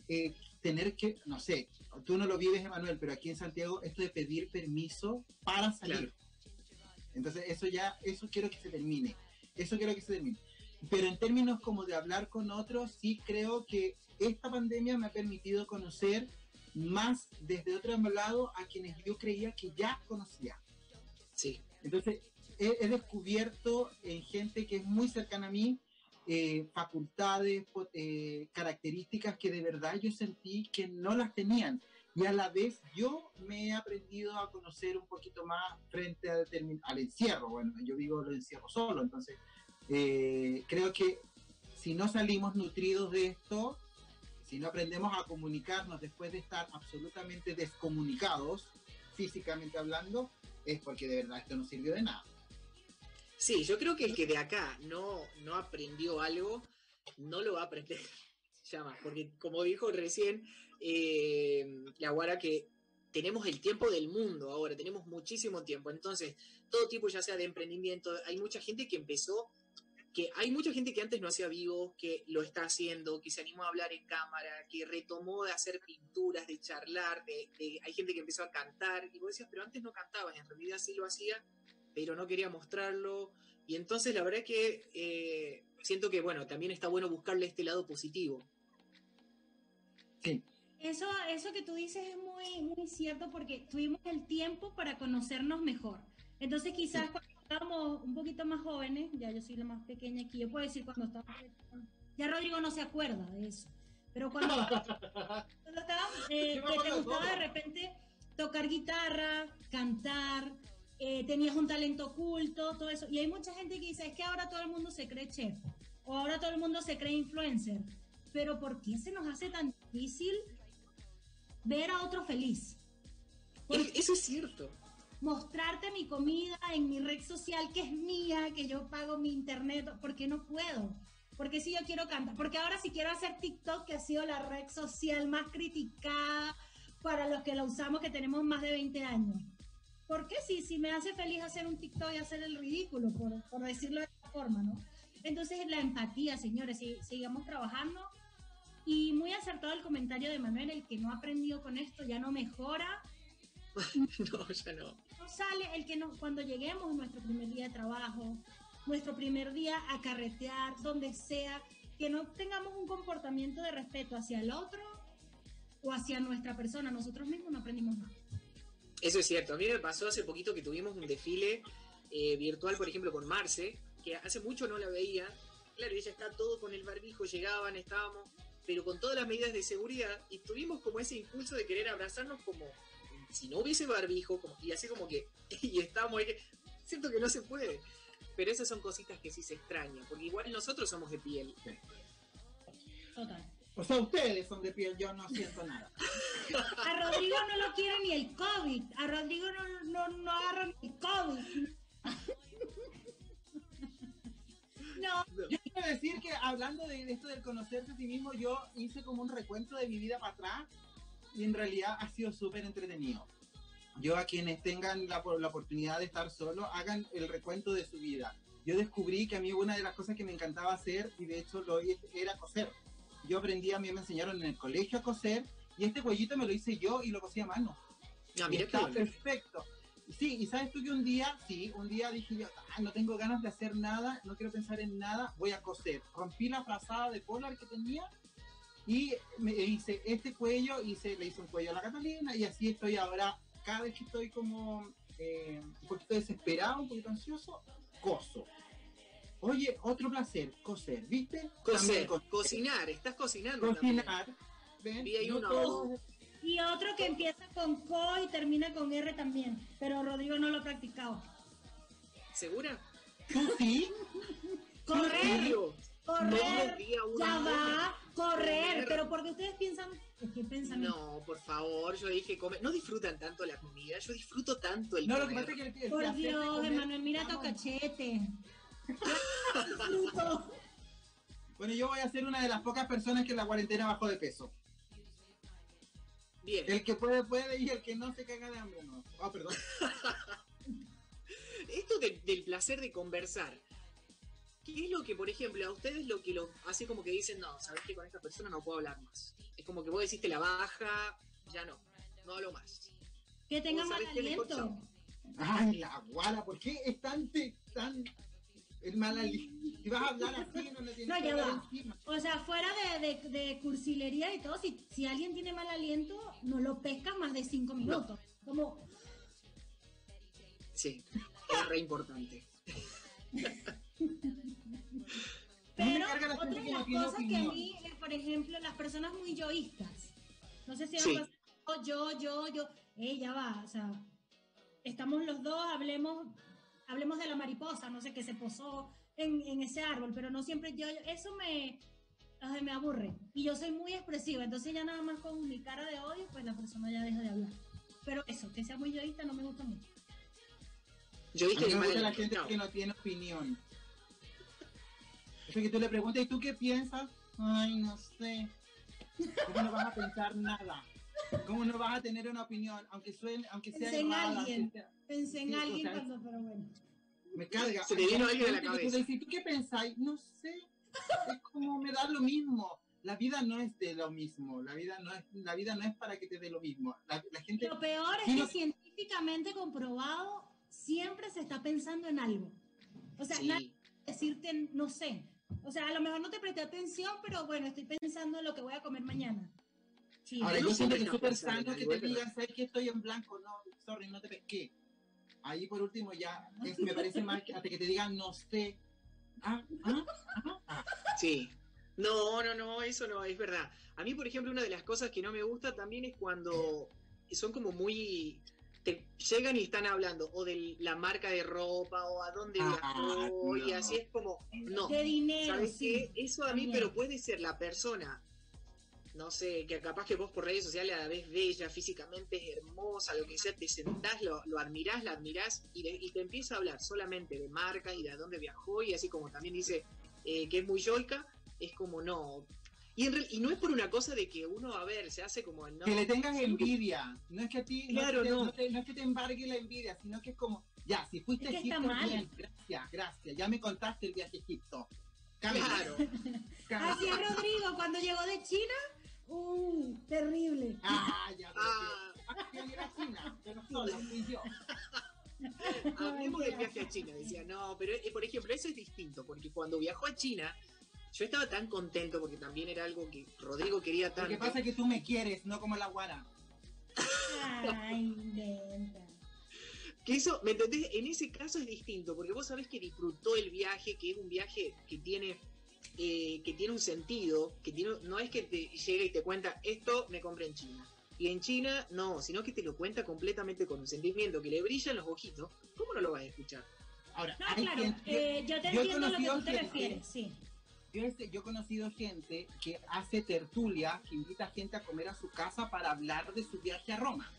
eh, tener que, no sé, tú no lo vives, Emanuel, pero aquí en Santiago, esto de pedir permiso para salir. Entonces, eso ya, eso quiero que se termine. Eso quiero que se termine. Pero en términos como de hablar con otros, sí creo que esta pandemia me ha permitido conocer más desde otro lado a quienes yo creía que ya conocía. Sí. Entonces, he, descubierto en gente que es muy cercana a mí eh, facultades, eh, características que de verdad yo sentí que no las tenían. Y a la vez yo me he aprendido a conocer un poquito más frente al encierro. Bueno, yo vivo el encierro solo, entonces eh, creo que si no salimos nutridos de esto, si no aprendemos a comunicarnos después de estar absolutamente descomunicados, físicamente hablando, es porque de verdad esto no sirvió de nada. Sí, yo creo que el que de acá no, no aprendió algo, no lo va a aprender. Ya más, porque como dijo recién eh, la Guara que tenemos el tiempo del mundo ahora, tenemos muchísimo tiempo, entonces todo tipo ya sea de emprendimiento, hay mucha gente que empezó que hay mucha gente que antes no hacía vivo, que lo está haciendo, que se animó a hablar en cámara, que retomó de hacer pinturas, de charlar, de, hay gente que empezó a cantar, y vos decías, pero antes no cantabas, en realidad sí lo hacía, pero no quería mostrarlo, y entonces la verdad es que eh, siento que, bueno, también está bueno buscarle este lado positivo. Sí. Eso, eso que tú dices es muy, muy cierto porque tuvimos el tiempo para conocernos mejor. Entonces quizás estábamos un poquito más jóvenes, ya yo soy la más pequeña aquí, yo puedo decir cuando estábamos, ya Rodrigo no se acuerda de eso, pero cuando, cuando estábamos, eh, que te gustaba de repente tocar guitarra, cantar, eh, tenías un talento oculto, todo eso, y hay mucha gente que dice, es que ahora todo el mundo se cree chef, o ahora todo el mundo se cree influencer, pero ¿por qué se nos hace tan difícil ver a otro feliz? eso es cierto mostrarte mi comida en mi red social que es mía, que yo pago mi internet, porque no puedo. Porque si yo quiero cantar, porque ahora si quiero hacer TikTok, que ha sido la red social más criticada para los que la usamos, que tenemos más de 20 años. ¿Por qué si, si me hace feliz hacer un TikTok y hacer el ridículo, por, por decirlo de esta forma, ¿no? Entonces la empatía, señores, si, sigamos trabajando. Y muy acertado el comentario de Manuel, el que no ha aprendido con esto ya no mejora. no, ya no sale el que no, cuando lleguemos nuestro primer día de trabajo, nuestro primer día a carretear, donde sea, que no tengamos un comportamiento de respeto hacia el otro o hacia nuestra persona, nosotros mismos no aprendimos nada. Eso es cierto, a mí me pasó hace poquito que tuvimos un desfile eh, virtual, por ejemplo, con Marce, que hace mucho no la veía, claro, ella está todo con el barbijo, llegaban, estábamos, pero con todas las medidas de seguridad, y tuvimos como ese impulso de querer abrazarnos como si no hubiese barbijo, como, y así como que, y estamos ahí, que, siento que no se puede. Pero esas son cositas que sí se extrañan, porque igual nosotros somos de piel. Total. O sea, ustedes son de piel, yo no siento nada. A Rodrigo no lo quiere ni el COVID. A Rodrigo no, no, no agarra ni el COVID. No. Yo quiero decir que hablando de esto del conocerse a sí mismo, yo hice como un recuento de mi vida para atrás y en realidad ha sido súper entretenido. Yo a quienes tengan la, la oportunidad de estar solo, hagan el recuento de su vida. Yo descubrí que a mí una de las cosas que me encantaba hacer, y de hecho lo era coser. Yo aprendí, a mí me enseñaron en el colegio a coser, y este cuellito me lo hice yo y lo cosí a mano. Ah, está perfecto. Sí, y sabes tú que un día, sí, un día dije yo, "Ah, no tengo ganas de hacer nada, no quiero pensar en nada, voy a coser. Rompí la frazada de polar que tenía y me hice este cuello, hice, le hice un cuello a la Catalina y así estoy ahora, cada vez que estoy como eh, un poquito desesperado, un poquito ansioso, coso. Oye, otro placer, coser, ¿viste? Coser, También co- cocinar, estás cocinando. también. cocinar. ¿ven? Vi ahí No uno. Y otro que empieza con Co y termina con R también. Pero Rodrigo no lo ha practicado. ¿Segura? ¿Tú sí? Correr, correr, ya va, correr. Correr. Pero porque ustedes piensan, es que pensamiento. No, por favor, yo dije comer. No disfrutan tanto la comida, yo disfruto tanto el No, lo que pasa es que el- el Por Dios, Emanuel, mira tu cachete. Bueno, yo voy a ser una de las pocas personas que en la cuarentena bajó de peso. Bien, El que puede, puede y el que no se caga de hambre, no. Ah, perdón. esto de- del placer de conversar. ¿Qué es lo que, por ejemplo, a ustedes lo que lo hace como que dicen, no, sabes que con esta persona no puedo hablar más? Es como que vos decís, te la baja, ya no, no hablo más. Que tenga ¿Vos mal aliento. Ay, la guala, ¿por qué es tan, tan el mal ali- Si vas a hablar así, no le tienes No, que ya hablar va. encima. O sea, fuera de, de, de cursilería y todo, si, si alguien tiene mal aliento, no lo pescas más de cinco minutos. Como, Sí, es re importante. pero otra de las cosas que a mí, eh, por ejemplo, las personas muy yoístas. No sé si han Sí. pasado yo, yo, yo. Eh, ya va, o sea, estamos los dos, hablemos, hablemos de la mariposa, no sé, que se posó en, en ese árbol, pero no siempre yo, eso me, ay, me aburre. Y yo soy muy expresiva, entonces ya nada más con mi cara de odio, pues la persona ya deja de hablar. Pero eso, que sea muy yoísta no me gusta mucho. Yo A dije mí de me gusta la gente no. que no tiene opinión. Eso que tú le preguntas, ¿y tú qué piensas? Ay, no sé. ¿Cómo no vas a pensar nada? ¿Cómo no vas a tener una opinión? Aunque suene, aunque sea Pensé en alguien. sea- Pensé en Sí, o alguien sea, cuando, pero bueno. me carga. Se te vino alguien a la cabeza. ¿tú qué pensáis? No sé. Es como me da lo mismo. La vida no es de lo mismo. La vida no es, la vida no es para que te dé lo mismo. La, la gente Lo peor es que no- científicamente comprobado siempre se está pensando en algo. O sea, nadie Sí, a decirte no sé. O sea, a lo mejor no te presté atención, pero bueno, estoy pensando en lo que voy a comer mañana. Sí. Ahora, yo siento siempre que es súper sano que te digan, ¿sabes que estoy en blanco? No, sorry, no te pesqué. Ahí por último ya es- me parece mal que hasta que te digan, no sé. Ah, ah, ah, ah. sí. No, no, no, eso no, es verdad. A mí, por ejemplo, una de las cosas que no me gusta también es cuando son como muy... Te llegan y están hablando o de la marca de ropa o a dónde Ah, viajó y así es como, no. de dinero, ¿Sabes sí. qué? Eso a mí, pero puede ser la persona, no sé, que capaz que vos por redes sociales la ves bella, físicamente es hermosa, lo que sea, te sentás, lo, lo admirás, la admirás y, de- y te empieza a hablar solamente de marca y de a dónde viajó y así como también dice eh, que es muy yoica, es como no. Y, en real- y no es por una cosa de que uno, a ver, se hace como el no. Que le tengas envidia. No es que a ti, no es Claro, que te- no. no te- no es que te embargue la envidia, sino que es como, ya, si fuiste Es a que está Egipto, mal. bien, gracias, gracias. Ya me contaste el viaje a Egipto. Claro. Así es Rodrigo, cuando llegó de China, uh, terrible. Ah, ya, Ah, que- ah, que ir a China, pero solo, fui yo. Hablemos del viaje a China, decía, no, pero eh, por ejemplo, eso es distinto, porque cuando viajó a China, yo estaba tan contento porque también era algo que Rodrigo quería Lo tanto. que pasa es que tú me quieres, no como la guara. Ay, inventa. Que eso, ¿me entendés? En ese caso es distinto, porque vos sabés que disfrutó el viaje, que es un viaje que tiene, eh, que tiene un sentido, que tiene, no es que te llega y te cuenta, esto me compré en China. Y en China, no, sino que te lo cuenta completamente con un sentimiento que le brillan los ojitos. ¿Cómo no lo vas a escuchar? Ahora, No, claro, gente- eh, yo te yo entiendo a lo que tú te gente- refieres, sí. Yo, he- yo he conocido gente que hace tertulia, que invita a gente a comer a su casa para hablar de su viaje a Roma.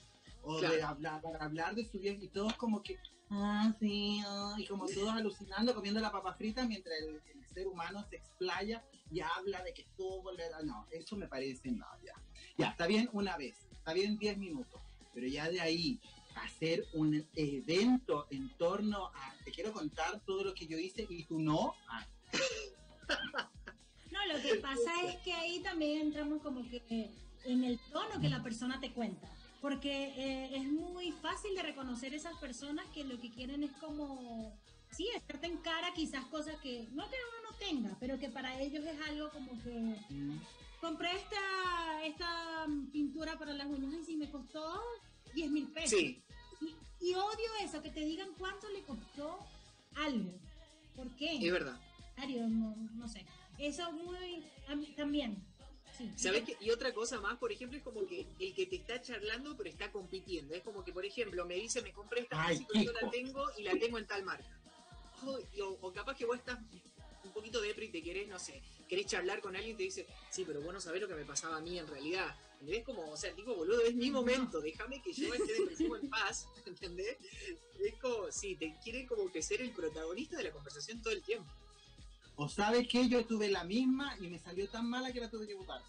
O de Claro. hablar, para hablar de su viaje. Y todos como que, ah, sí, ah", y como todos alucinando, comiendo la papa frita mientras el, el ser humano se explaya y habla de que estuvo. No, eso me parece, no, ya. Ya, está bien una vez, está bien 10 minutos, pero ya de ahí hacer un evento en torno a, te quiero contar todo lo que yo hice y tú no, ah, No, lo que pasa es que ahí también entramos como que en el tono que la persona te cuenta. porque eh, es muy fácil de reconocer esas personas que lo que quieren es como, sí, echarte en cara quizás cosas que, no que uno no tenga, pero que para ellos es algo como que... Mm. Compré esta, esta pintura para las uñas y si me costó 10 mil pesos. Sí, Y, y odio eso, que te digan cuánto le costó algo. ¿Por qué? es verdad. Mario, no, no sé. Eso es muy... también. Sí. ¿Sabes qué? Y otra cosa más, por ejemplo, es como que el que te está charlando pero está compitiendo. Es como que, por ejemplo, me dice, me compré esta Ay, yo la tengo y la tengo en tal marca. Y- o, o capaz que vos estás un poquito depre y te querés, no sé, querés charlar con alguien y te dice, sí, pero vos no sabés lo que me pasaba a mí en realidad. ¿Entendés? Como, o sea, tipo, boludo, es mi momento, déjame que yo esté depresivo en paz, ¿entendés? Es como, sí, te quiere como que ser el protagonista de la conversación todo el tiempo. O sabes que yo tuve la misma y me salió tan mala que la tuve que votar.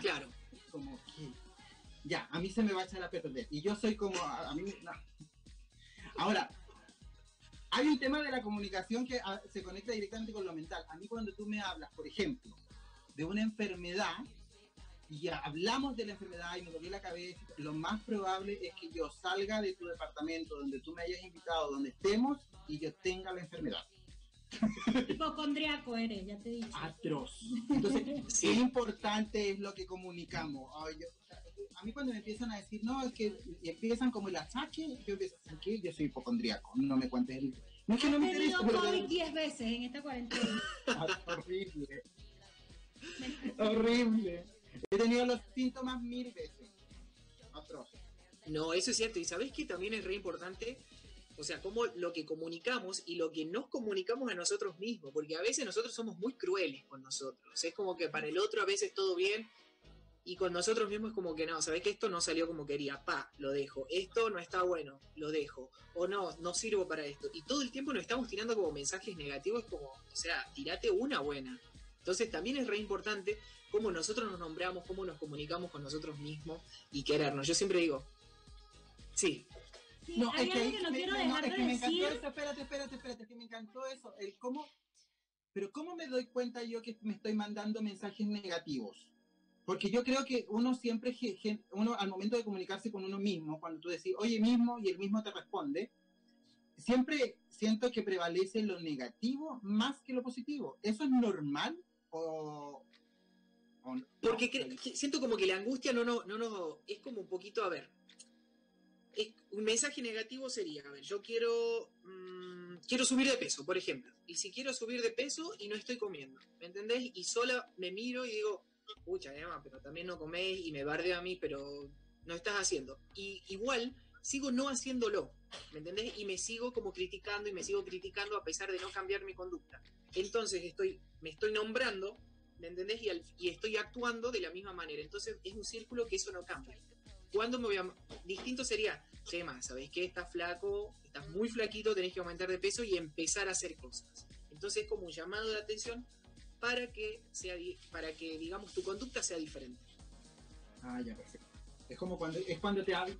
Claro. Como que ya, a mí se me va a echar a perder. Y yo soy como, a, a mí, no. Ahora, hay un tema de la comunicación que ah, se conecta directamente con lo mental. A mí cuando tú me hablas, por ejemplo, de una enfermedad, y ya hablamos de la enfermedad y me dolió la cabeza, lo más probable es que yo salga de tu departamento donde tú me hayas invitado, donde estemos, y yo tenga la enfermedad. Hipocondriaco eres, ya te dicho. atroz. Entonces, Sí. importante es lo que comunicamos. Ay, yo- a mí cuando me empiezan a decir, no, es que empiezan como el achaque, yo empiezo a que yo soy hipocondriaco, no me cuentes el... No es que no me tenido. COVID 10 veces en esta cuarentena. Ay, horrible, horrible. He tenido los síntomas mil veces. Atroz. No, eso es cierto. Y sabés que también es re importante, o sea, como lo que comunicamos y lo que nos comunicamos a nosotros mismos, porque a veces nosotros somos muy crueles con nosotros. Es como que para el otro a veces todo bien y con nosotros mismos es como que no, sabés que esto no salió como quería, pa, lo dejo. Esto no está bueno, lo dejo. O no, no sirvo para esto. Y todo el tiempo nos estamos tirando como mensajes negativos, como, o sea, tirate una buena. Entonces también es re importante cómo nosotros nos nombramos, cómo nos comunicamos con nosotros mismos y querernos. Yo siempre digo, sí, Sí, No, hay es que, algo que no me- quiero no, dejar es de que me decir. encantó eso, espérate, espérate, espérate, es que me encantó eso, el cómo, pero cómo me doy cuenta yo que me estoy mandando mensajes negativos, porque yo creo que uno siempre, uno al momento de comunicarse con uno mismo, cuando tú decís, oye mismo, y el mismo te responde, siempre siento que prevalece lo negativo más que lo positivo, ¿eso es normal o...? no? porque siento como que la angustia no nos, no nos, es como un poquito, a ver, un mensaje negativo sería, a ver, yo quiero, mm, quiero subir de peso, por ejemplo, y si quiero subir de peso y no estoy comiendo, ¿me entendés? Y sola me miro y digo, pucha, Emma, pero también no comés y me bardeo a mí, pero no estás haciendo. Y igual sigo no haciéndolo, ¿me entendés? Y me sigo como criticando y me sigo criticando a pesar de no cambiar mi conducta. Entonces estoy, me estoy nombrando, ¿me entendés? Y, al- y estoy actuando de la misma manera. Entonces es un círculo que eso no cambia. ¿Cuándo me voy a...? Distinto sería, Chema, ¿sabéis qué? Estás flaco, estás muy flaquito, tenés que aumentar de peso y empezar a hacer cosas. Entonces es como un llamado de atención para que, sea, para que digamos, tu conducta sea diferente. Ah, ya, perfecto. Es como cuando, es cuando te hablo,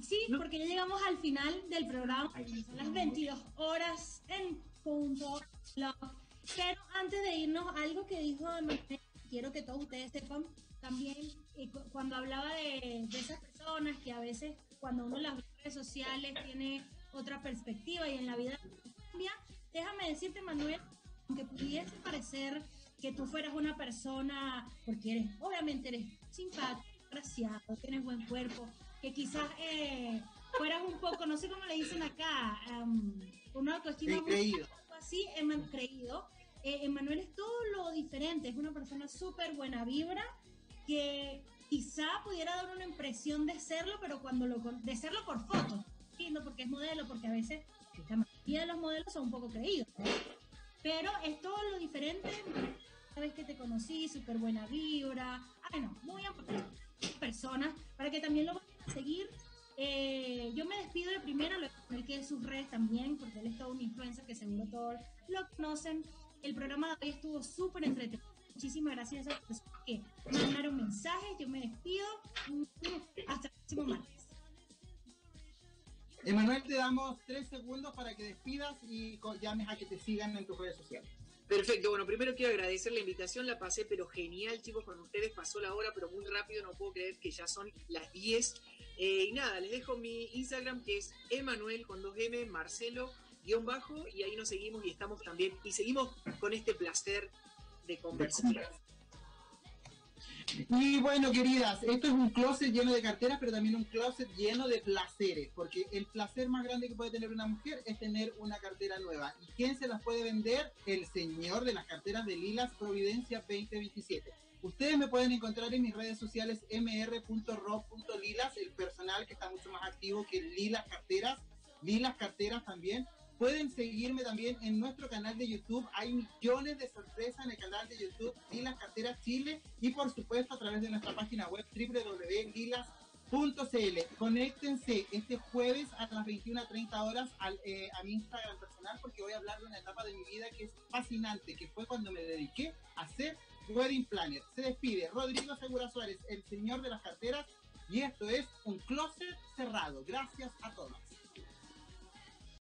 Sí, No. porque ya llegamos al final del programa. Ay, Son las no. 22 horas en punto. Pero antes de irnos, algo que dijo quiero que todos ustedes sepan también, eh, cu- cuando hablaba de, de esas personas que a veces cuando uno las ve en redes sociales tiene otra perspectiva y en la vida cambia, déjame decirte, Manuel, aunque pudiese parecer que tú fueras una persona, porque eres, obviamente eres simpático, graciado, tienes buen cuerpo, que quizás eh, fueras un poco, no sé cómo le dicen acá, um, una autoestima muy así, Eman- creído. Eh, Emanuel es todo lo diferente, es una persona súper buena vibra, que quizá pudiera dar una impresión de serlo, pero cuando lo de serlo por fotos, porque es modelo, porque a veces la mayoría de los modelos son un poco creídos. Pero es todo lo diferente. Sabes que te conocí, súper buena vibra, ay no, muy importante personas para que también lo vayan a seguir. Eh, yo me despido de primera, lo el que es sus redes también, porque él es todo un influencer que seguro todos lo conocen. El programa de hoy estuvo súper entretenido. Muchísimas gracias a esas personas que mandaron mensajes. Yo me despido. Hasta el próximo martes. Emanuel, te damos tres segundos para que despidas y llames a que te sigan en tus redes sociales. Perfecto, bueno, primero quiero agradecer la invitación, la pasé pero genial chicos con ustedes, pasó la hora pero muy rápido, no puedo creer que ya son las 10. Eh, y nada, les dejo mi Instagram que es Emanuel con 2M, Marcelo, guion bajo, y ahí nos seguimos y estamos también, y seguimos con este placer de conversación. Y bueno, queridas, esto es un closet lleno de carteras, pero también un closet lleno de placeres, porque el placer más grande que puede tener una mujer es tener una cartera nueva. ¿Y quién se las puede vender? El señor de las carteras de Lilas Providencia 2027. Ustedes me pueden encontrar en mis redes sociales mr.ro.lilas, el personal que está mucho más activo que Lilas Carteras, Lilas Carteras también. Pueden seguirme también en nuestro canal de YouTube. Hay millones de sorpresas en el canal de YouTube Lilas Carteras Chile y por supuesto a través de nuestra página web www.lilas.cl. Conéctense este jueves a las 21.30 horas al, eh, a mi Instagram personal porque voy a hablar de una etapa de mi vida que es fascinante, que fue cuando me dediqué a hacer Wedding Planner. Se despide Rodrigo Segura Suárez, el señor de las carteras, y esto es un closet cerrado. Gracias a todos.